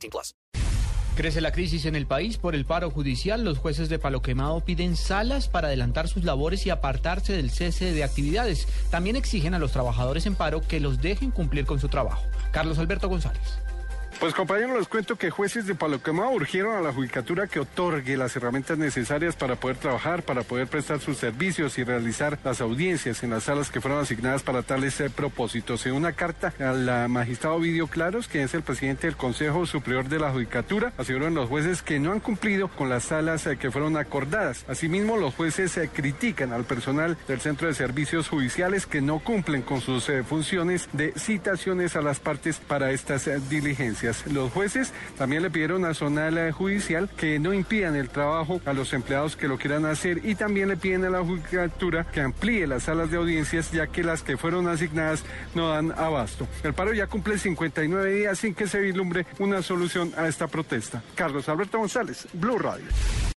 18 plus. Crece la crisis en el país por el paro judicial. Los jueces de Palo Quemado piden salas para adelantar sus labores y apartarse del cese de actividades. También exigen a los trabajadores en paro que los dejen cumplir con su trabajo. Carlos Alberto González. Pues compañeros, les cuento que jueces de Palo Quemado urgieron a la judicatura que otorgue las herramientas necesarias para poder trabajar, para poder prestar sus servicios y realizar las audiencias en las salas que fueron asignadas para tales eh, propósitos. En una carta al magistrado Vidio Claros, que es el presidente del Consejo Superior de la Judicatura, aseguran los jueces que no han cumplido con las salas eh, que fueron acordadas. Asimismo, los jueces eh, critican al personal del Centro de Servicios Judiciales que no cumplen con sus funciones de citaciones a las partes para estas diligencias. Los jueces también le pidieron a Zonal Judicial que no impidan el trabajo a los empleados que lo quieran hacer y también le piden a la Judicatura que amplíe las salas de audiencias ya que las que fueron asignadas no dan abasto. El paro ya cumple 59 días sin que se vislumbre una solución a esta protesta. Carlos Alberto González, Blue Radio.